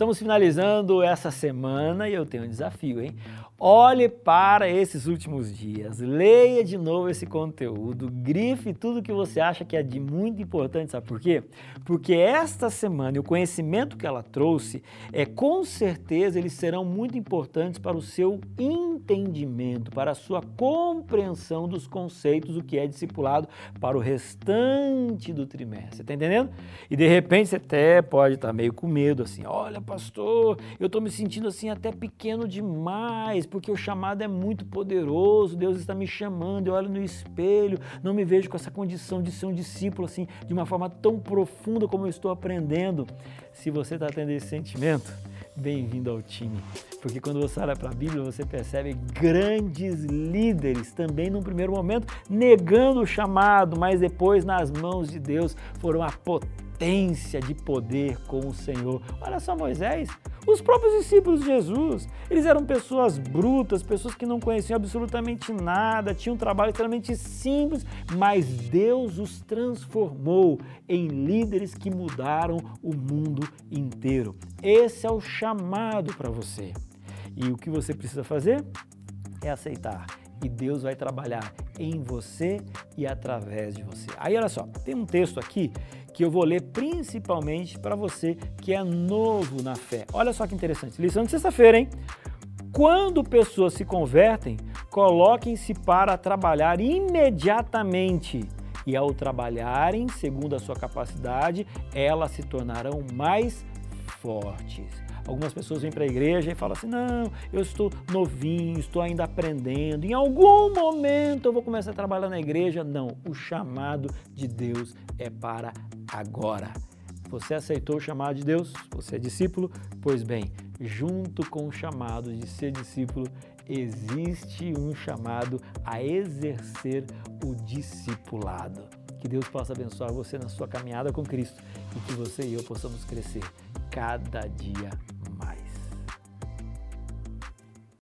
Estamos finalizando essa semana e eu tenho um desafio, hein? Olhe para esses últimos dias, leia de novo esse conteúdo, grife tudo que você acha que é de muito importante, sabe por quê? Porque esta semana o conhecimento que ela trouxe, é com certeza eles serão muito importantes para o seu entendimento, para a sua compreensão dos conceitos do que é discipulado para o restante do trimestre. Tá entendendo? E de repente você até pode estar meio com medo assim, olha, pastor, eu estou me sentindo assim até pequeno demais porque o chamado é muito poderoso, Deus está me chamando, eu olho no espelho, não me vejo com essa condição de ser um discípulo assim, de uma forma tão profunda como eu estou aprendendo. Se você está tendo esse sentimento, bem-vindo ao time. Porque quando você olha para a Bíblia, você percebe grandes líderes também num primeiro momento negando o chamado, mas depois nas mãos de Deus foram a potência de poder com o Senhor. Olha só Moisés, os próprios discípulos de Jesus, eles eram pessoas brutas, pessoas que não conheciam absolutamente nada, tinham um trabalho extremamente simples, mas Deus os transformou em líderes que mudaram o mundo inteiro. Esse é o chamado para você. E o que você precisa fazer é aceitar e Deus vai trabalhar em você e através de você. Aí olha só, tem um texto aqui que eu vou ler principalmente para você que é novo na fé. Olha só que interessante. Lição de sexta-feira, hein? Quando pessoas se convertem, coloquem-se para trabalhar imediatamente. E ao trabalharem segundo a sua capacidade, elas se tornarão mais fortes. Algumas pessoas vêm para a igreja e falam assim: não, eu estou novinho, estou ainda aprendendo, em algum momento eu vou começar a trabalhar na igreja. Não, o chamado de Deus é para agora. Você aceitou o chamado de Deus? Você é discípulo? Pois bem, junto com o chamado de ser discípulo, existe um chamado a exercer o discipulado. Que Deus possa abençoar você na sua caminhada com Cristo e que você e eu possamos crescer cada dia